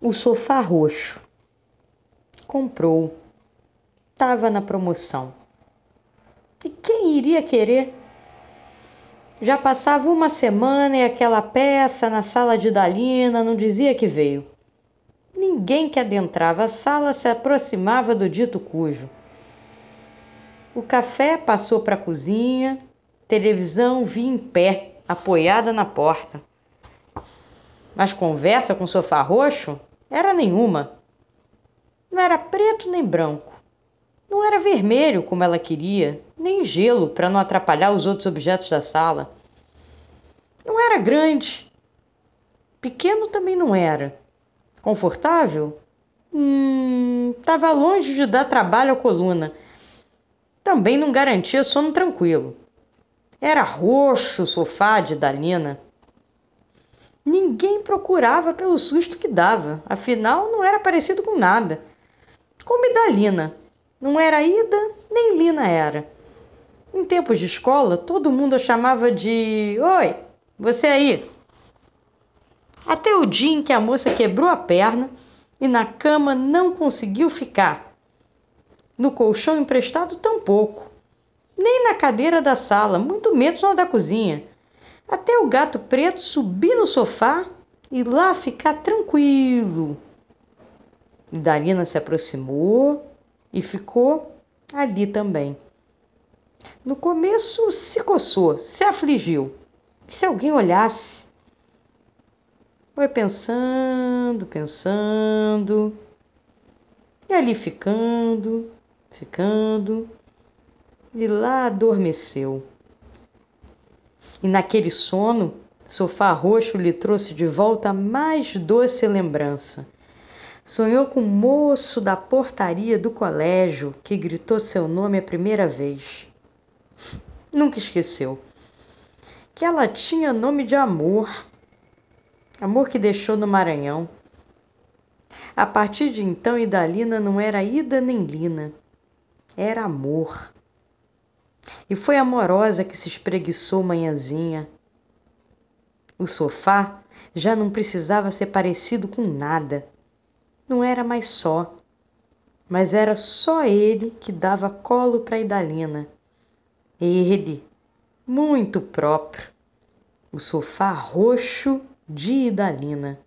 o sofá roxo. Comprou. Estava na promoção. E quem iria querer? Já passava uma semana e aquela peça na sala de Dalina não dizia que veio. Ninguém que adentrava a sala se aproximava do dito cujo. O café passou para a cozinha, televisão vinha em pé, apoiada na porta. Mas conversa com o sofá roxo era nenhuma. Não era preto nem branco. Não era vermelho como ela queria, nem gelo para não atrapalhar os outros objetos da sala. Não era grande. Pequeno também não era. Confortável? Hum, estava longe de dar trabalho à coluna. Também não garantia sono tranquilo. Era roxo o sofá de Dalina. Ninguém procurava pelo susto que dava, afinal não era parecido com nada. Como Idalina. Não era Ida, nem Lina era. Em tempos de escola, todo mundo a chamava de Oi, você aí. Até o dia em que a moça quebrou a perna e na cama não conseguiu ficar. No colchão emprestado, tampouco. Nem na cadeira da sala, muito menos na da cozinha até o gato preto subir no sofá e lá ficar tranquilo. E Darina se aproximou e ficou ali também. No começo se coçou, se afligiu. E se alguém olhasse? Foi pensando, pensando, e ali ficando, ficando, e lá adormeceu. E naquele sono, Sofá Roxo lhe trouxe de volta a mais doce lembrança. Sonhou com o moço da portaria do colégio que gritou seu nome a primeira vez. Nunca esqueceu. Que ela tinha nome de amor. Amor que deixou no Maranhão. A partir de então, Idalina não era Ida nem Lina. Era amor. E foi amorosa que se espreguiçou manhãzinha. O sofá já não precisava ser parecido com nada. Não era mais só, mas era só ele que dava colo para Idalina. Ele, muito próprio, o sofá roxo de Idalina.